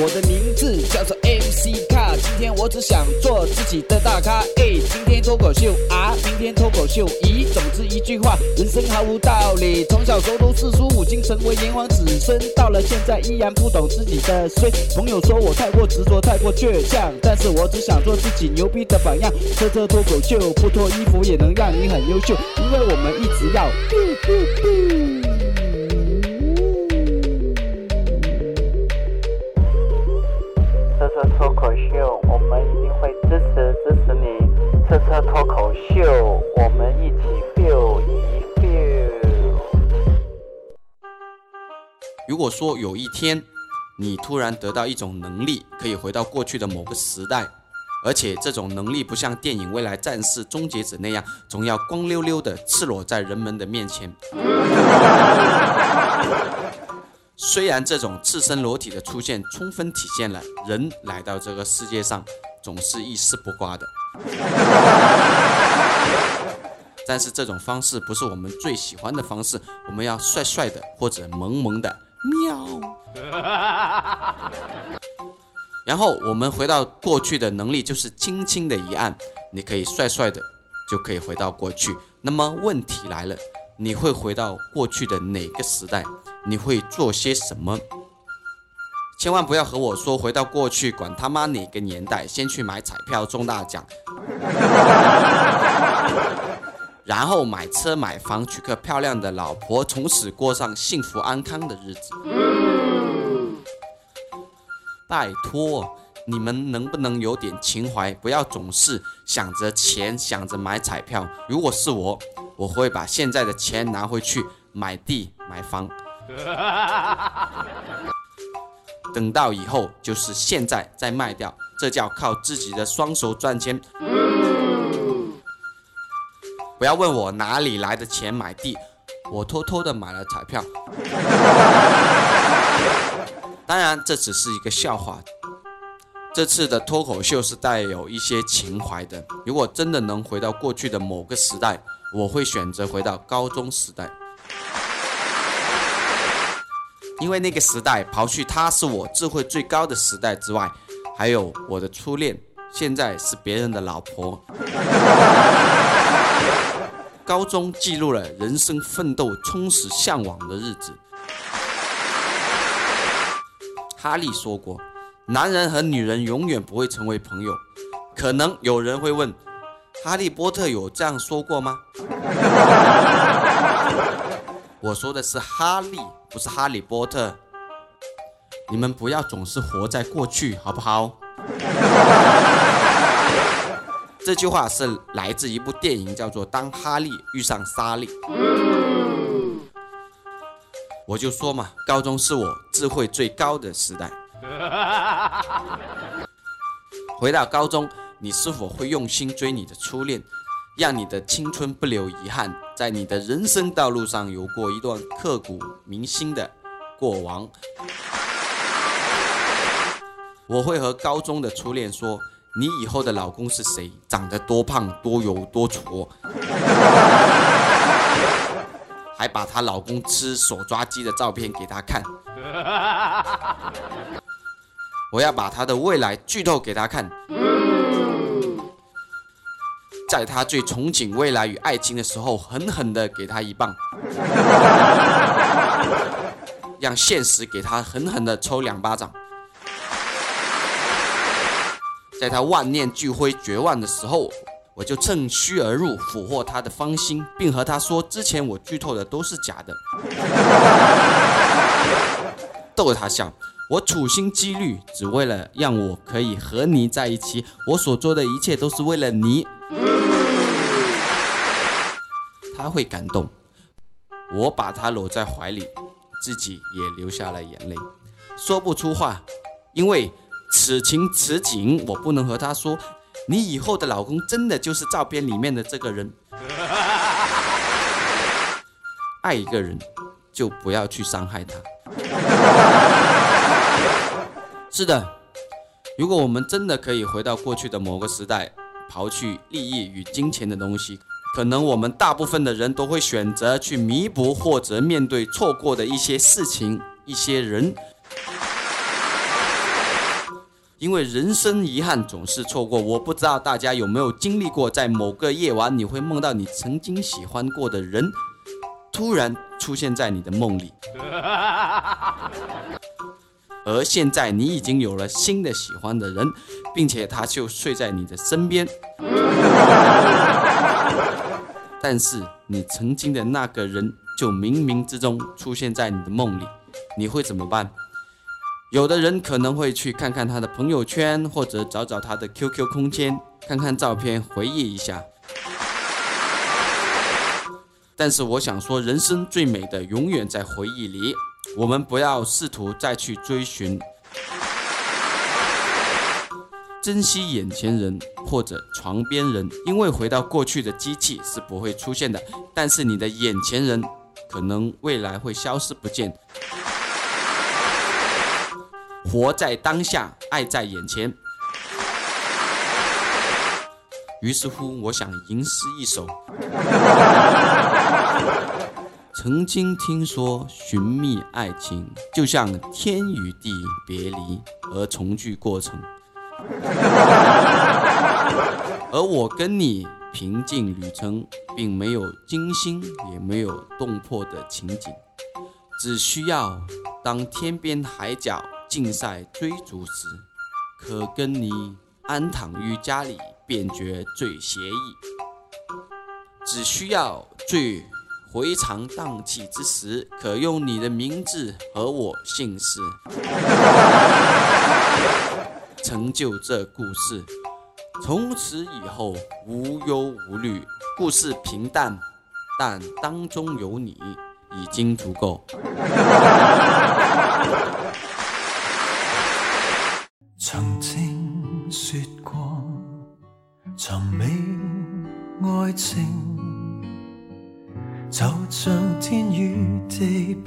我的名字叫做 MC 卡，今天我只想做自己的大咖。哎，今天脱口秀啊，明天脱口秀。咦，总之一句话，人生毫无道理。从小熟读四书五经，成为炎黄子孙，到了现在依然不懂自己的衰。朋友说我太过执着，太过倔强，但是我只想做自己牛逼的榜样。车车脱口秀，不脱衣服也能让你很优秀，因为我们一直要。车脱口秀，我们一定会支持支持你。车车脱口秀，我们一起 feel 一 feel。如果说有一天，你突然得到一种能力，可以回到过去的某个时代，而且这种能力不像电影《未来战士：终结者》那样，总要光溜溜的赤裸在人们的面前。虽然这种赤身裸体的出现，充分体现了人来到这个世界上总是一丝不挂的，但是这种方式不是我们最喜欢的方式，我们要帅帅的或者萌萌的喵。然后我们回到过去的能力就是轻轻的一按，你可以帅帅的就可以回到过去。那么问题来了，你会回到过去的哪个时代？你会做些什么？千万不要和我说回到过去，管他妈哪个年代，先去买彩票中大奖，然后买车买房，娶个漂亮的老婆，从此过上幸福安康的日子。拜托，你们能不能有点情怀？不要总是想着钱，想着买彩票。如果是我，我会把现在的钱拿回去买地买房。等到以后就是现在再卖掉，这叫靠自己的双手赚钱。不要问我哪里来的钱买地，我偷偷的买了彩票。当然，这只是一个笑话。这次的脱口秀是带有一些情怀的。如果真的能回到过去的某个时代，我会选择回到高中时代。因为那个时代，刨去他是我智慧最高的时代之外，还有我的初恋，现在是别人的老婆。高中记录了人生奋斗、充实、向往的日子。哈利说过：“男人和女人永远不会成为朋友。”可能有人会问：“哈利波特有这样说过吗？”我说的是哈利，不是哈利波特。你们不要总是活在过去，好不好？这句话是来自一部电影，叫做《当哈利遇上莎莉》。我就说嘛，高中是我智慧最高的时代。回到高中，你是否会用心追你的初恋？让你的青春不留遗憾，在你的人生道路上有过一段刻骨铭心的过往。我会和高中的初恋说：“你以后的老公是谁？长得多胖、多油、多矬？” 还把她老公吃手抓鸡的照片给她看。我要把她的未来剧透给她看。在他最憧憬未来与爱情的时候，狠狠的给他一棒，让现实给他狠狠的抽两巴掌。在他万念俱灰、绝望的时候，我就趁虚而入，俘获他的芳心，并和他说：“之前我剧透的都是假的。”逗他笑。我处心积虑，只为了让我可以和你在一起。我所做的一切都是为了你。他会感动，我把他搂在怀里，自己也流下了眼泪，说不出话，因为此情此景，我不能和他说，你以后的老公真的就是照片里面的这个人。爱一个人，就不要去伤害他。是的，如果我们真的可以回到过去的某个时代，刨去利益与金钱的东西。可能我们大部分的人都会选择去弥补或者面对错过的一些事情、一些人。因为人生遗憾总是错过。我不知道大家有没有经历过，在某个夜晚，你会梦到你曾经喜欢过的人，突然出现在你的梦里，而现在你已经有了新的喜欢的人，并且他就睡在你的身边，但是你曾经的那个人就冥冥之中出现在你的梦里，你会怎么办？有的人可能会去看看他的朋友圈，或者找找他的 QQ 空间，看看照片，回忆一下。但是我想说，人生最美的永远在回忆里，我们不要试图再去追寻，珍惜眼前人或者床边人，因为回到过去的机器是不会出现的，但是你的眼前人可能未来会消失不见。活在当下，爱在眼前。于是乎，我想吟诗一首。曾经听说寻觅爱情，就像天与地别离而重聚过程，而我跟你平静旅程，并没有惊心，也没有动魄的情景，只需要当天边海角。竞赛追逐时，可跟你安躺于家里，便觉最惬意。只需要最回肠荡气之时，可用你的名字和我姓氏，成就这故事。从此以后无忧无虑，故事平淡，但当中有你已经足够。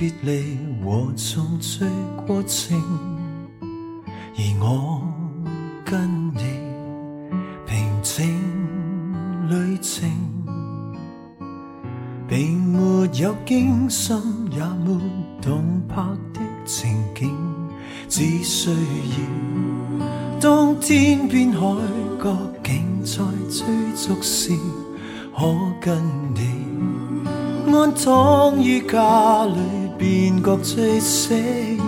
别离和重聚过程。而我跟你平静旅程，并没有惊心也没动魄的情景，只需要。当天边海角竟在追逐时，可跟你安躺于家里，便觉最写意。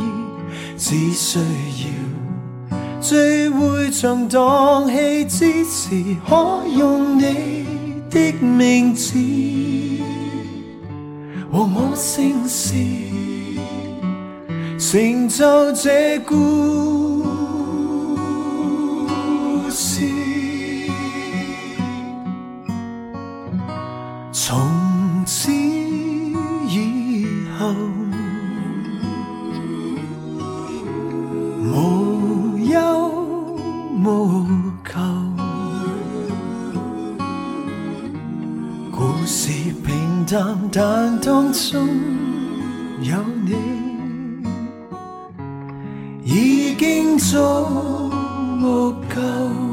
只需要聚会场荡气之时，可用你的名字和我姓氏，成就这故。事故事平淡，但当中有你，已经足够。